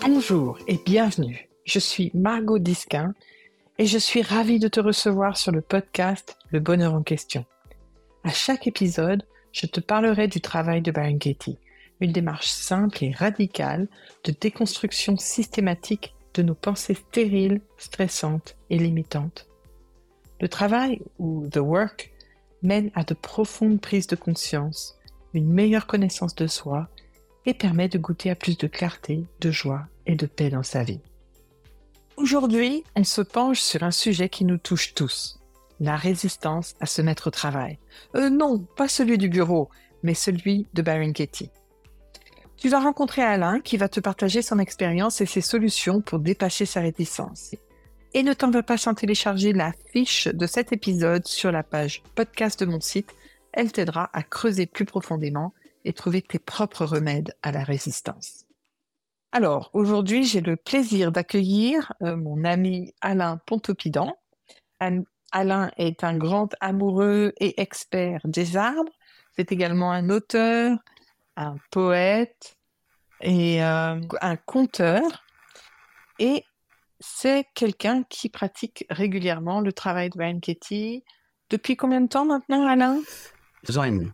Bonjour et bienvenue. Je suis Margot Disquin et je suis ravie de te recevoir sur le podcast Le Bonheur en question. À chaque épisode, je te parlerai du travail de Katie, une démarche simple et radicale de déconstruction systématique de nos pensées stériles, stressantes et limitantes. Le travail, ou the work, mène à de profondes prises de conscience, une meilleure connaissance de soi et permet de goûter à plus de clarté, de joie et de paix dans sa vie. Aujourd'hui, on se penche sur un sujet qui nous touche tous, la résistance à se mettre au travail. Euh, non, pas celui du bureau, mais celui de Baron Katie. Tu vas rencontrer Alain qui va te partager son expérience et ses solutions pour dépasser sa réticence. Et ne t'en va pas sans télécharger la fiche de cet épisode sur la page podcast de mon site. Elle t'aidera à creuser plus profondément et trouver tes propres remèdes à la résistance. Alors, aujourd'hui, j'ai le plaisir d'accueillir euh, mon ami Alain Pontopidan. Alain est un grand amoureux et expert des arbres. C'est également un auteur, un poète et euh, un conteur. Et c'est quelqu'un qui pratique régulièrement le travail de Brian Ketty. Depuis combien de temps maintenant, Alain? Deux ans et demi.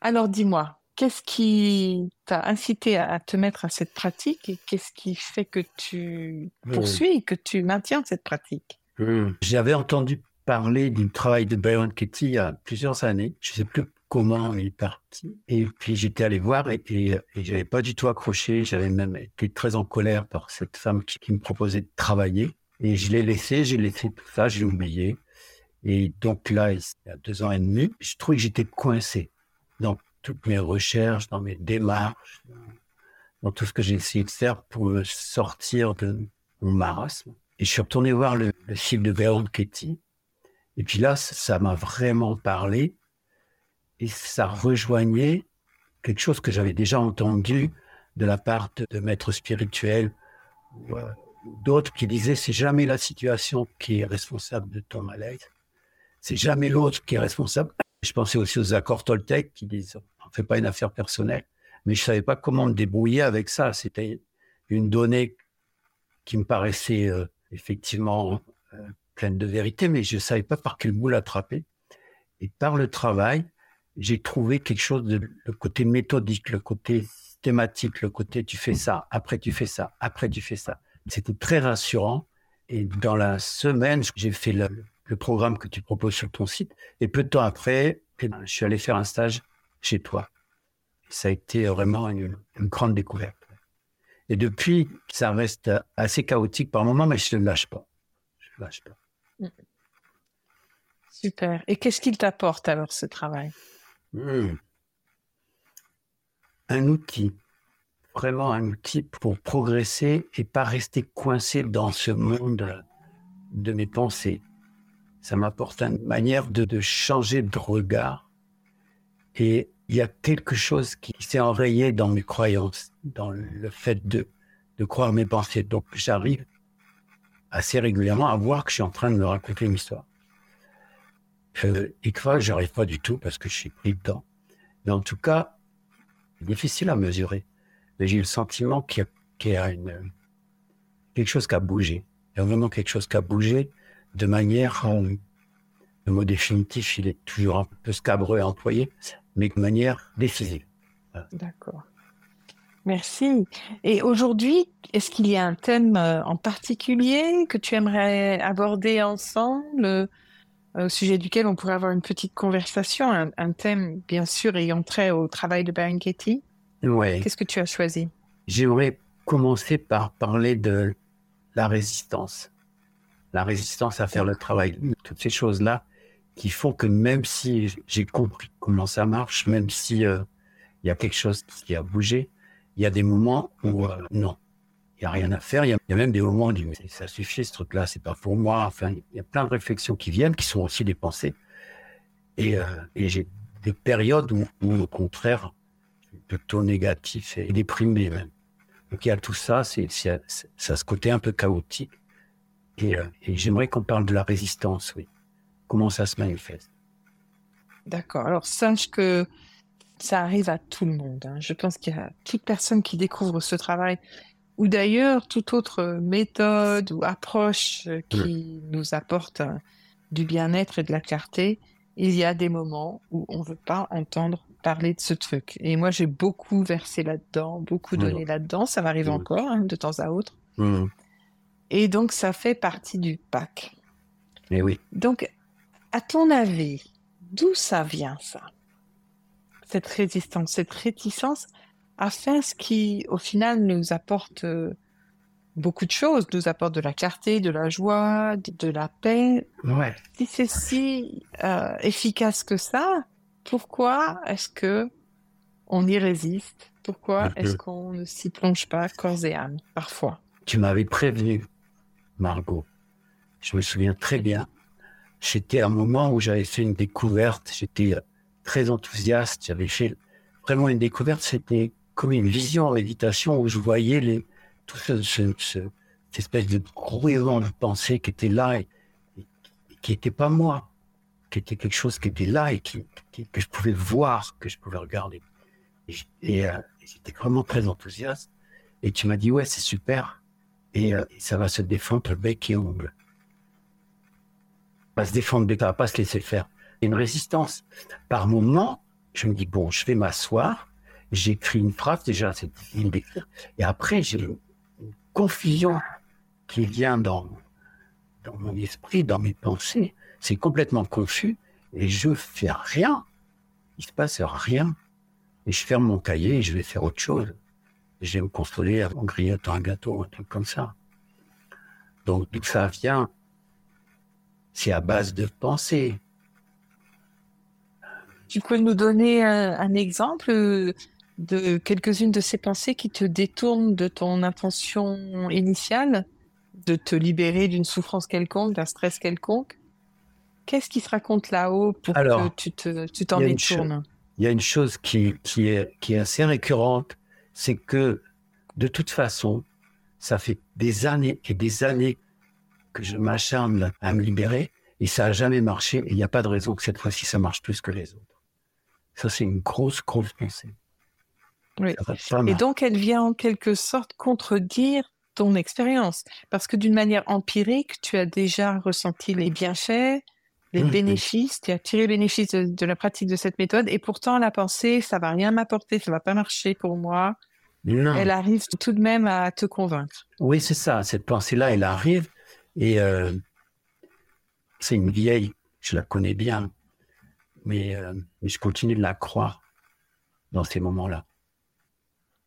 Alors dis-moi, qu'est-ce qui t'a incité à te mettre à cette pratique et qu'est-ce qui fait que tu poursuis, que tu maintiens cette pratique? Hmm. J'avais entendu parler du travail de Byron Katie il y a plusieurs années. Je ne sais plus comment il est parti. Et puis j'étais allé voir et, et, j'avais pas du tout accroché. J'avais même été très en colère par cette femme qui, me proposait de travailler. Et je l'ai laissé, j'ai laissé tout ça, j'ai oublié. Et donc là, il y a deux ans et demi, je trouvais que j'étais coincé dans toutes mes recherches, dans mes démarches, dans tout ce que j'ai essayé de faire pour sortir de mon marasme. Et je suis retourné voir le, film de Baron Katie. Et puis là, ça m'a vraiment parlé. Et ça rejoignait quelque chose que j'avais déjà entendu de la part de, maîtres spirituels ou euh, d'autres qui disaient c'est jamais la situation qui est responsable de ton malaise, c'est jamais l'autre qui est responsable. Je pensais aussi aux accords Toltec qui disent on ne fait pas une affaire personnelle. Mais je ne savais pas comment me débrouiller avec ça. C'était une donnée qui me paraissait euh, effectivement euh, pleine de vérité, mais je ne savais pas par quel bout l'attraper. Et par le travail, j'ai trouvé quelque chose de le côté méthodique, le côté thématique, le côté tu fais ça, après tu fais ça, après tu fais ça. C'était très rassurant. Et dans la semaine, j'ai fait le, le, programme que tu proposes sur ton site. Et peu de temps après, eh ben, je suis allé faire un stage chez toi. Ça a été vraiment une, grande découverte. Et depuis, ça reste assez chaotique par moments, mais je ne lâche pas. Je ne lâche pas. Mm. Super. Et qu'est-ce qu'il t'apporte alors ce travail? Hmm. Un outil, vraiment un outil pour progresser et pas rester coincé dans ce monde de mes pensées. Ça m'apporte une manière de, changer de regard et il y a quelque chose qui s'est enrayé dans mes croyances, dans le fait de, de croire mes pensées. Donc j'arrive assez régulièrement à voir que je suis en train de me raconter une histoire. Euh, et que j'arrive pas du tout parce que je suis pris dedans. Mais en tout cas, c'est difficile à mesurer. Mais j'ai le sentiment qu'il y a, une, quelque chose qui a bougé. Il y a vraiment quelque chose qui a bougé de manière, le mot définitif, il est toujours un peu scabreux à employer, mais de manière décisive. D'accord. Merci. Et aujourd'hui, est-ce qu'il y a un thème euh, en particulier que tu aimerais aborder ensemble, euh, au sujet duquel on pourrait avoir une petite conversation, un, thème bien sûr ayant trait au travail de Baron Katie Oui. Qu'est-ce que tu as choisi? J'aimerais commencer par parler de la résistance. La résistance à faire le travail. Toutes ces choses-là qui font que même si j'ai compris comment ça marche, même si euh, il y a quelque chose qui a bougé, il y a des moments où euh, non, il y a rien à faire. Il y, a même des moments où on dit mais ça suffit ce truc-là, c'est pas pour moi. Enfin, il y a plein de réflexions qui viennent, qui sont aussi des pensées. Et, euh, j'ai des périodes où, au contraire, plutôt négatif et déprimé même. Donc il y a tout ça, c'est ça ce côté un peu chaotique. Et, et j'aimerais qu'on parle de la résistance, oui comment ça se manifeste? D'accord. Alors, sache que Ça arrive à tout le monde. hein. Je pense qu'il y a toute personne qui découvre ce travail, ou d'ailleurs toute autre méthode ou approche euh, qui nous apporte euh, du bien-être et de la clarté. Il y a des moments où on ne veut pas entendre parler de ce truc. Et moi, j'ai beaucoup versé là-dedans, beaucoup donné Ouais. là-dedans. Ça m'arrive Ouais. encore hein, de temps à autre. Et donc, ça fait partie du pack. Et oui. Donc, à ton avis, d'où ça vient ça? Cette résistance, cette réticence à faire ce qui, au final, nous apporte euh, beaucoup de choses, nous apporte de la clarté, de la joie, de, la paix. Ouais. Si c'est si euh, efficace que ça, pourquoi est-ce que on y résiste? Pourquoi est-ce qu'on ne s'y plonge pas corps et âme parfois? Tu m'avais prévenu, Margot. Je me souviens très bien. J'étais à un moment où j'avais fait une découverte. J'étais euh, très enthousiaste. J'avais fait vraiment une découverte. C'était comme une vision en méditation où je voyais tout ce, ce- ce- cette espèce de grouillement de pensée qui était là et, qui n'était pas moi, qui était quelque chose qui était là et que je pouvais voir, que je pouvais regarder. Et, euh, j'étais vraiment très enthousiaste. Et tu m'as dit, ouais, c'est super. Et euh, ça va se défendre bec et ongle. Va se défendre, ça va pas se laisser faire. Une résistance. Par moment, je me dis, bon, je vais m'asseoir. J'écris une phrase, déjà, c'est difficile d'écrire. Et après, j'ai une confusion qui vient dans, dans mon esprit, dans mes pensées. C'est complètement confus. Et je fais rien. Il se passe rien. Et je ferme mon cahier et je vais faire autre chose. Je vais me consoler en grignotant un gâteau, un truc comme ça. Donc, d'où ça vient, c'est à base de pensée. Tu peux nous donner un, un exemple euh, de quelques-unes de ces pensées qui te détournent de ton intention initiale, de te libérer d'une souffrance quelconque, d'un stress quelconque? Qu'est-ce qui se raconte là-haut pour Alors, que tu te, tu t'en a une détournes? Il y a une chose qui, qui, est, qui est assez récurrente, c'est que de toute façon, ça fait des années et des années que je m'acharne à me libérer et ça n'a jamais marché et il n'y a pas de raison que cette fois-ci ça marche plus que les autres. Ça, c'est une grosse, grosse pensée. Oui. Et donc, elle vient en quelque sorte contredire ton expérience. Parce que d'une manière empirique, tu as déjà ressenti les bienfaits, les Mhm. bénéfices, tu as tiré bénéfice de, de la pratique de cette méthode. Et pourtant, la pensée, ça va rien m'apporter, ça va pas marcher pour moi. Non. Elle arrive tout de même à te convaincre. Oui, c'est ça. Cette pensée-là, elle arrive et euh, c'est une vieille, je la connais bien, mais, euh, mais je continue de la croire dans ces moments-là.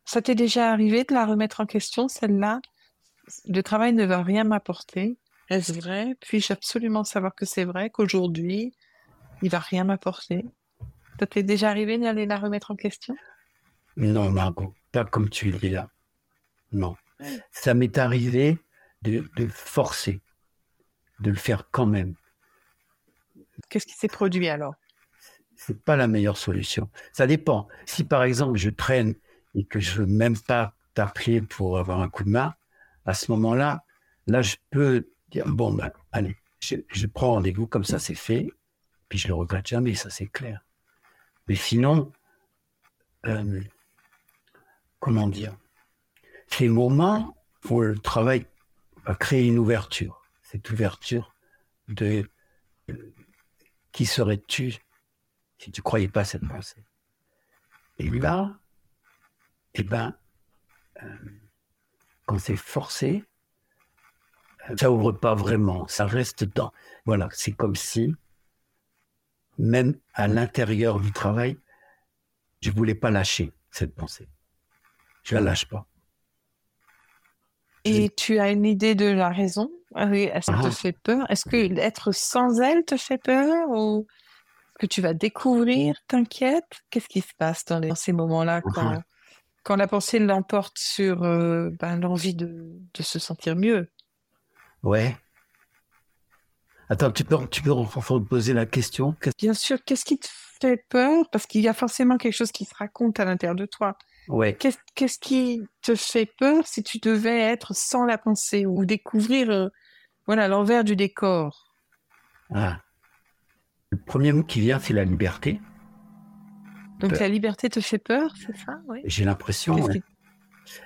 Ça t'est déjà arrivé de la remettre en question, celle-là? Le travail ne va rien m'apporter. Est-ce vrai? Puis-je absolument savoir que c'est vrai, qu'aujourd'hui, il va rien m'apporter? Ça t'est déjà arrivé d'aller la remettre en question? Non, Margot, pas comme tu le dis là. Non. Ça m'est arrivé de, de forcer, de le faire quand même. Qu'est-ce qui s'est produit alors? C'est pas la meilleure solution. Ça dépend. Si par exemple je traîne et que je veux même pas t'appeler pour avoir un coup de main, à ce moment-là, là je peux dire bon ben allez, je, je prends rendez-vous comme ça c'est fait, puis je le regrette jamais, ça c'est clair. Mais sinon, euh, comment dire, ces moments où le travail va créer une ouverture, cette ouverture de euh, qui serais-tu si tu croyais pas à cette pensée? Et là, eh ben, euh, quand c'est forcé, ça ouvre pas vraiment, ça reste dans. Voilà, c'est comme si, même à l'intérieur du travail, je voulais pas lâcher cette pensée. Je la lâche pas. Et tu as une idée de la raison? Ah oui, Est-ce qu'elle Ah. te fait peur? Est-ce que être sans elle te fait peur Ou que tu vas découvrir t'inquiète? Qu'est-ce qui se passe dans, les- dans ces moments-là quand, quand la pensée l'emporte sur euh, ben, l'envie de, de se sentir mieux? Ouais. Attends, tu peux, tu peux poser la question Bien sûr, qu'est-ce qui te fait peur? Parce qu'il y a forcément quelque chose qui se raconte à l'intérieur de toi. Ouais. Qu'est-ce qu'est-ce qui te fait peur si tu devais être sans la pensée ou découvrir euh, voilà l'envers du décor? Ah. Le premier mot qui vient, c'est la liberté. Donc peur. la liberté te fait peur, c'est ça? Oui J'ai l'impression. Ouais.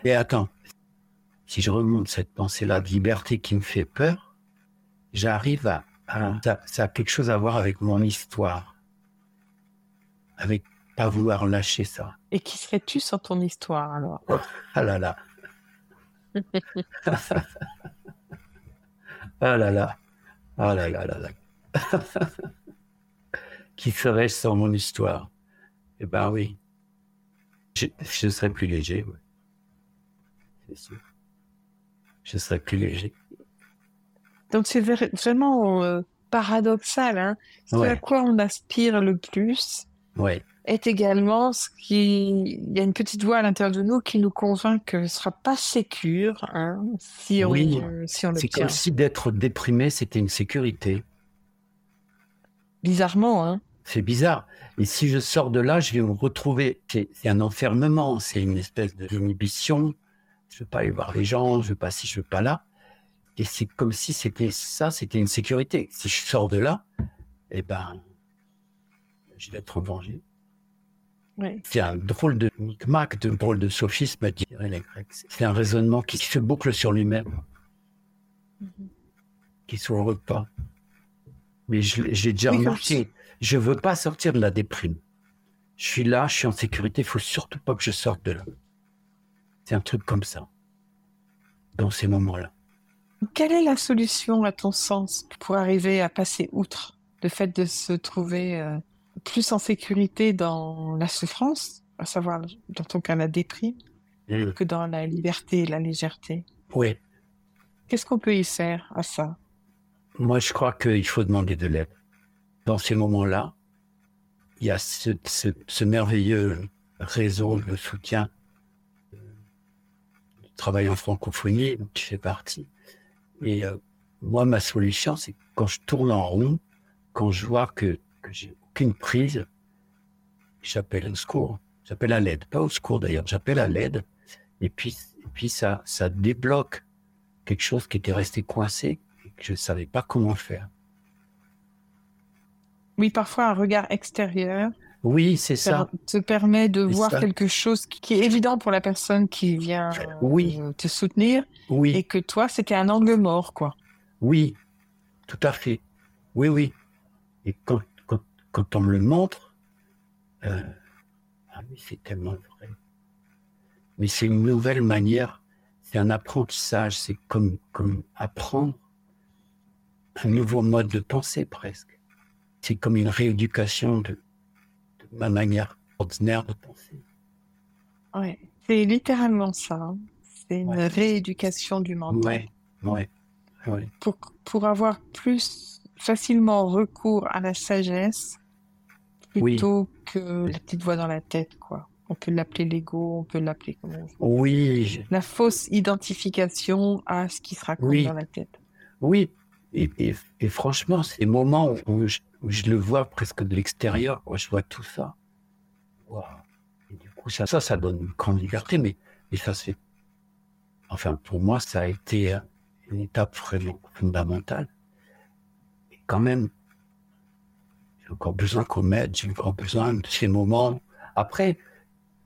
Et attends, si je remonte cette pensée-là de liberté qui me fait peur, j'arrive à, à- ça, ça a quelque chose à voir avec mon histoire, avec pas vouloir lâcher ça. Et qui serais-tu sans ton histoire alors? Ah là là. ah là là. Ah là là là là. Qui serais-je sans mon histoire? Eh ben oui. Je, je serais plus léger, ouais. C'est sûr. Je serais plus léger. Donc c'est vraiment euh, paradoxal. Hein ce Ouais. à quoi on aspire le plus Ouais. est également ce qui... Il y a une petite voix à l'intérieur de nous qui nous convainc que ce sera pas sécure hein, si on, Oui. si on C'est comme si d'être déprimé, c'était une sécurité. Bizarrement, hein C'est bizarre. Et si je sors de là, je vais me retrouver. C'est un enfermement, c'est une espèce d'inhibition. Je veux pas aller voir les gens, je veux pas ci, je veux pas là. Et c'est comme si c'était ça, c'était une sécurité. Si je sors de là, eh ben, je vais être. Ouais. C'est un drôle de micmac, de drôle de sophisme, diraient les Grecs. C'est un raisonnement qui se boucle sur lui-même, qui se revoit pas. Mais j'ai déjà remarqué, je veux pas sortir de la déprime. Je suis là, je suis en sécurité, il faut surtout pas que je sorte de là. C'est un truc comme ça. Dans ces moments-là. Quelle est la solution, à ton sens, pour arriver à passer outre le fait de se trouver euh, plus en sécurité dans la souffrance, à savoir dans ton cas la déprime, que dans la liberté et la légèreté? Oui, Qu'est-ce qu'on peut y faire à ça? Moi je crois qu'il faut demander de l'aide. Dans ces moments-là, il y a ce, ce- ce merveilleux réseau de soutien du travail en francophonie tu fais partie. Et euh, moi, ma solution, c'est quand je tourne en rond, quand je vois que, que j'ai aucune prise, j'appelle au secours. J'appelle à l'aide. Pas au secours d'ailleurs, j'appelle à l'aide. Et puis, et puis ça, ça débloque quelque chose qui était resté coincé que je ne savais pas comment faire. Oui, parfois un regard extérieur Oui, c'est ça. per- te permet de voir ça. quelque chose qui, est évident pour la personne qui vient Oui. euh, te soutenir Oui, et que toi, c'était un angle mort, quoi. oui, tout à fait. Oui, oui. Et quand, quand, quand on me le montre, euh, ah oui, c'est tellement vrai. Mais c'est une nouvelle manière, c'est un apprentissage, c'est comme, comme apprendre un nouveau mode de pensée presque. C'est comme une rééducation de ma manière ordinaire de penser. Ouais. C'est littéralement ça. hein. C'est une Ouais. rééducation du mental. Ouais, ouais. Pour, pour avoir plus facilement recours à la sagesse Oui. plutôt que la petite voix dans la tête, quoi. On peut l'appeler l'ego, on peut l'appeler comme on veut. Oui, La fausse identification à ce qui se raconte Oui. dans la tête. Oui, et, et- et franchement, ces moments où je, le vois presque de l'extérieur, je vois tout ça. Waouh. Et du coup, ça, ça, ça donne une grande liberté, mais, mais ça c'est. Enfin, pour moi, ça a été euh, une étape vraiment fondamentale. Et quand même, j'ai encore besoin qu'on m'aide, j'ai encore besoin de ces moments. Après,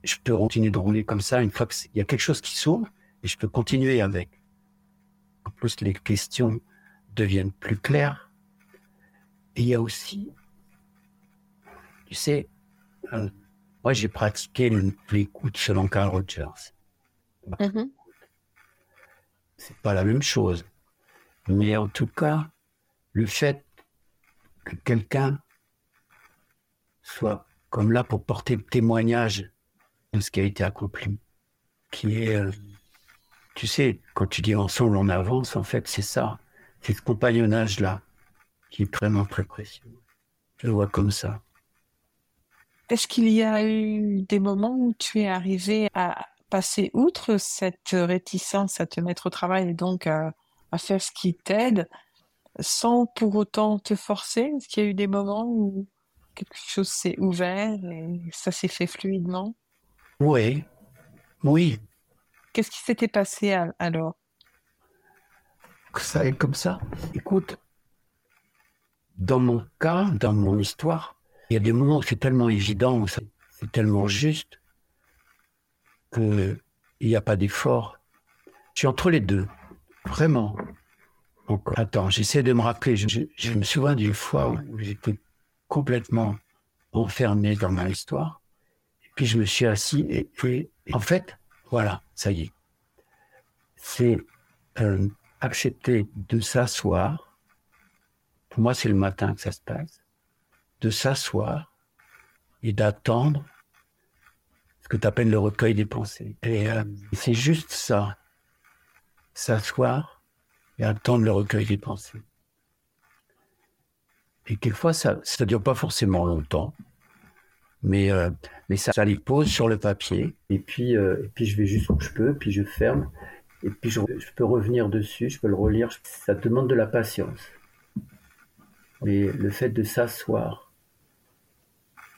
je peux continuer de rouler comme ça une fois qu'il y a quelque chose qui s'ouvre, et je peux continuer avec. En plus, les questions deviennent plus claires. Et il y a aussi, tu sais, euh, moi j'ai pratiqué l'écoute selon Carl Rogers. C'est pas la même chose. Mais en tout cas, le fait que quelqu'un soit comme là pour porter le témoignage de ce qui a été accompli, qui est, euh, tu sais, quand tu dis ensemble on avance, en fait c'est ça, c'est ce compagnonnage-là qui est vraiment très précieux. Je le vois comme ça. Est-ce qu'il y a eu des moments où tu es arrivé à passer outre cette réticence à te mettre au travail et donc à, à faire ce qui t'aide sans pour autant te forcer? Est-ce qu'il y a eu des moments où quelque chose s'est ouvert et ça s'est fait fluidement? Oui, oui, Qu'est-ce qui s'était passé alors? Que ça est comme ça. Écoute, dans mon cas, dans mon histoire, il y a des moments où c'est tellement évident, ça- c'est tellement juste qu'il n'y a pas d'effort. Je suis entre les deux, vraiment. attends, j'essaie de me rappeler. Je, me souviens d'une fois où j'étais complètement enfermé dans ma histoire. Et puis je me suis assis et, puis, en fait, voilà, ça y est. C'est euh, accepter de s'asseoir. Pour moi, c'est le matin que ça se passe. De s'asseoir et d'attendre ce que tu appelles le recueil des pensées. Et euh, c'est juste ça. S'asseoir et attendre le recueil des pensées. Et quelquefois, ça ne dure pas forcément longtemps, mais, euh, ça, les pose sur le papier. Et puis, euh, et puis, je vais juste où je peux, puis je ferme. Et puis, je, peux revenir dessus, je peux le relire. Ça demande de la patience. Mais le fait de s'asseoir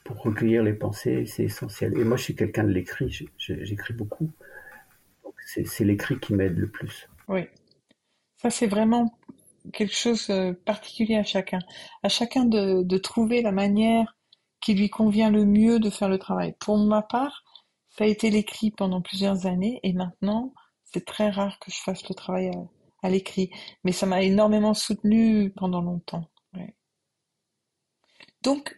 pour recueillir les pensées, c'est essentiel. Et moi, je suis quelqu'un de l'écrit, j'écris beaucoup. C'est l'écrit qui m'aide le plus. Oui. Ça, c'est vraiment quelque chose de particulier à chacun. À chacun de trouver la manière qui lui convient le mieux de faire le travail. Pour ma part, ça a été l'écrit pendant plusieurs années et maintenant, c'est très rare que je fasse le travail à, l'écrit. Mais ça m'a énormément soutenu pendant longtemps. Donc,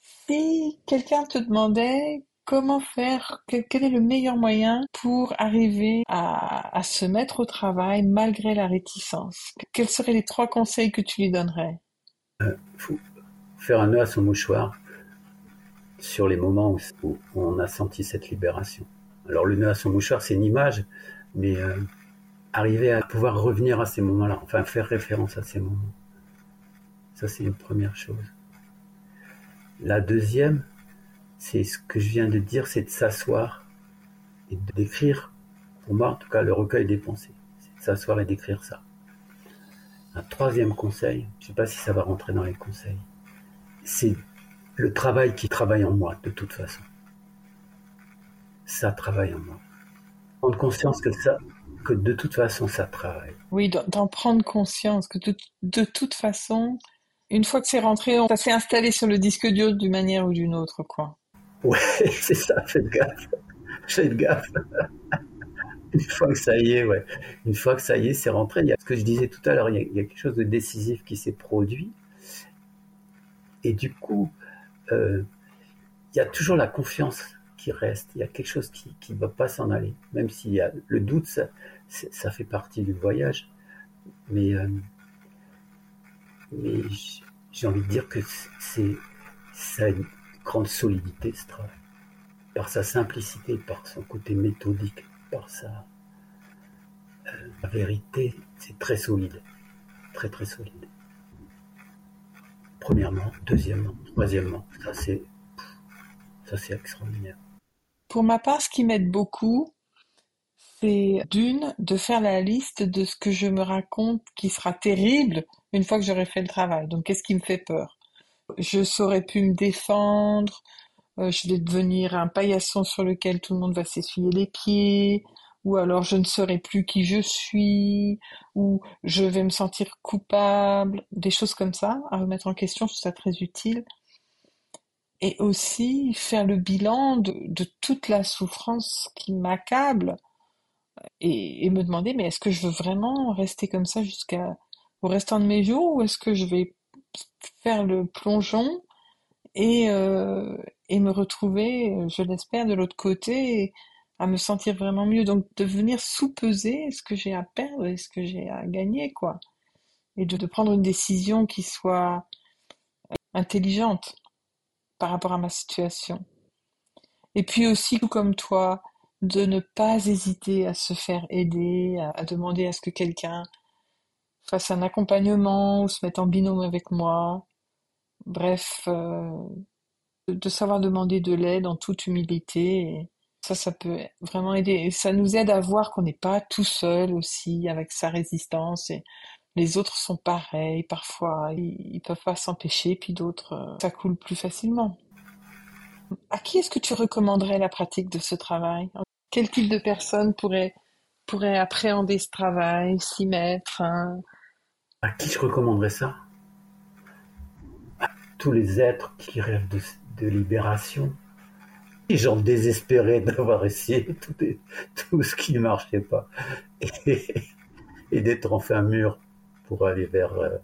si quelqu'un te demandait comment faire, quel, est le meilleur moyen pour arriver à, à, se mettre au travail malgré la réticence, quels seraient les trois conseils que tu lui donnerais? Euh, faut faire un nœud à son mouchoir sur les moments où, on a senti cette libération. Alors le nœud à son mouchoir, c'est une image, mais euh, arriver à pouvoir revenir à ces moments-là, enfin faire référence à ces moments. Ça, c'est une première chose. La deuxième, c'est ce que je viens de dire, c'est de s'asseoir et d'écrire, pour moi en tout cas, le recueil des pensées. C'est de s'asseoir et d'écrire ça. Un troisième conseil, je ne sais pas si ça va rentrer dans les conseils, c'est le travail qui travaille en moi, de toute façon. Ça travaille en moi. Prendre conscience que ça, que de toute façon, ça travaille. Oui, d'en prendre conscience, que de, de toute façon, une fois que c'est rentré, ça s'est installé sur le disque dur d'une manière ou d'une autre, quoi. Ouais, c'est ça, faites gaffe. Faites gaffe. Une fois que ça y est, ouais. Une fois que ça y est, c'est rentré. Il y a ce que je disais tout à l'heure, il, y a quelque chose de décisif qui s'est produit. Et du coup, euh, il y a toujours la confiance qui reste. Il y a quelque chose qui ne va pas s'en aller. Même s'il y a le doute, ça, ça fait partie du voyage. Mais euh, mais j'ai envie de dire que c'est ça une grande solidité ce travail, par sa simplicité, par son côté méthodique, par sa euh, vérité, c'est très solide, très très solide. Premièrement, deuxièmement, troisièmement, ça c'est ça c'est extraordinaire. Pour ma part, ce qui m'aide beaucoup, c'est d'une, de faire la liste de ce que je me raconte qui sera terrible une fois que j'aurai fait le travail. Donc, qu'est-ce qui me fait peur? Je saurais pu me défendre, euh, je vais devenir un paillasson sur lequel tout le monde va s'essuyer les pieds, ou alors je ne saurai plus qui je suis, ou je vais me sentir coupable, des choses comme ça, à remettre en question, je trouve ça très utile. Et aussi faire le bilan de, de toute la souffrance qui m'accable et, me demander, mais est-ce que je veux vraiment rester comme ça jusqu'à au restant de mes jours ou est-ce que je vais faire le plongeon et, euh, et me retrouver, je l'espère, de l'autre côté à me sentir vraiment mieux? Donc de venir sous-peser ce que j'ai à perdre et ce que j'ai à gagner, quoi. Et de, de prendre une décision qui soit intelligente par rapport à ma situation. Et puis aussi, tout comme toi, de ne pas hésiter à se faire aider, à, demander à ce que quelqu'un fasse un accompagnement ou se mette en binôme avec moi. Bref, euh, de, savoir demander de l'aide en toute humilité. ça, ça peut vraiment aider. Et ça nous aide à voir qu'on n'est pas tout seul aussi avec sa résistance. Et les autres sont pareils. Parfois, ils, peuvent pas s'empêcher, puis d'autres, euh, ça coule plus facilement. À qui est-ce que tu recommanderais la pratique de ce travail? Quel type de personne pourrait, appréhender ce travail, s'y mettre hein? À qui je recommanderais ça? À tous les êtres qui rêvent de, libération, Les gens désespérés d'avoir essayé tout, ce qui ne marchait pas et, d'être enfin mûr pour aller vers euh,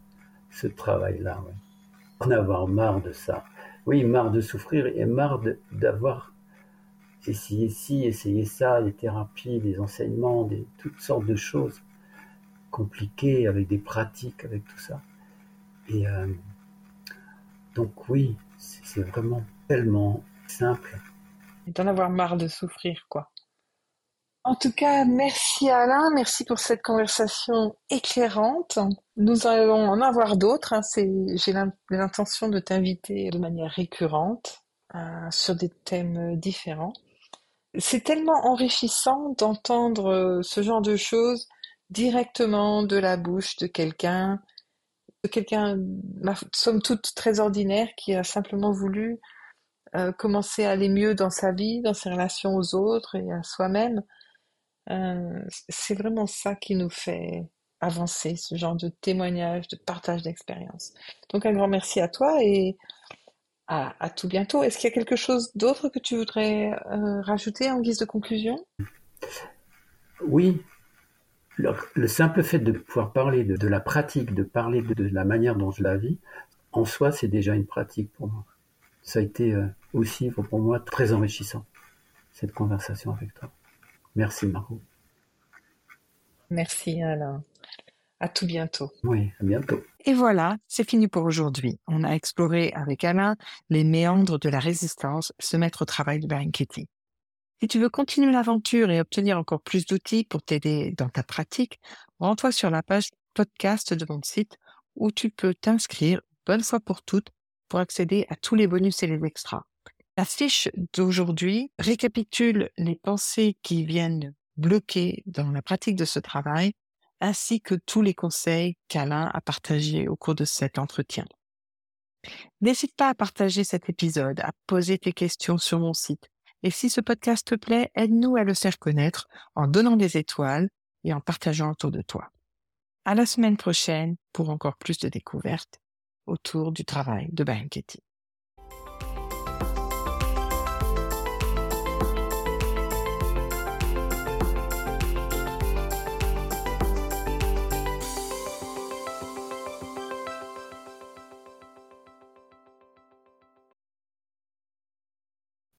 ce travail-là. En avoir marre de ça. Oui, marre de souffrir et marre d'avoir essayé ci, essayé ça, les thérapies, les enseignements, des, toutes sortes de choses compliquées avec des pratiques, avec tout ça. Et euh, donc oui, c'est vraiment tellement simple. D'en avoir marre de souffrir, quoi. En tout cas, merci Alain, merci pour cette conversation éclairante. Nous allons en avoir d'autres. Hein. J'ai l'intention de t'inviter de manière récurrente euh, sur des thèmes différents. C'est tellement enrichissant d'entendre euh, ce genre de choses directement de la bouche de quelqu'un, de quelqu'un, somme toute très ordinaire, qui a simplement voulu euh, commencer à aller mieux dans sa vie, dans ses relations aux autres et à soi-même. Euh, c'est vraiment ça qui nous fait avancer, ce genre de témoignage, de partage d'expérience. Donc un grand merci à toi et à, tout bientôt. Est-ce qu'il y a quelque chose d'autre que tu voudrais euh, rajouter en guise de conclusion? Oui. Le, simple fait de pouvoir parler de, la pratique, de parler de, la manière dont je la vis, en soi, c'est déjà une pratique pour moi. Ça a été euh, aussi pour moi très enrichissant, cette conversation avec toi. Merci Margot. Merci Alain. À tout bientôt. Oui, à bientôt. Et voilà, c'est fini pour aujourd'hui. On a exploré avec Alain les méandres de la résistance, se mettre au travail de Kitty. Si tu veux continuer l'aventure et obtenir encore plus d'outils pour t'aider dans ta pratique, rends-toi sur la page podcast de mon site où tu peux t'inscrire bonne fois pour toutes pour accéder à tous les bonus et les extras. La fiche d'aujourd'hui récapitule les pensées qui viennent bloquer dans la pratique de ce travail, ainsi que tous les conseils qu'Alain a partagés au cours de cet entretien. N'hésite pas à partager cet épisode, à poser tes questions sur mon site. Et si ce podcast te plaît, aide-nous à le faire connaître en donnant des étoiles et en partageant autour de toi. À la semaine prochaine pour encore plus de découvertes autour du travail de Katie.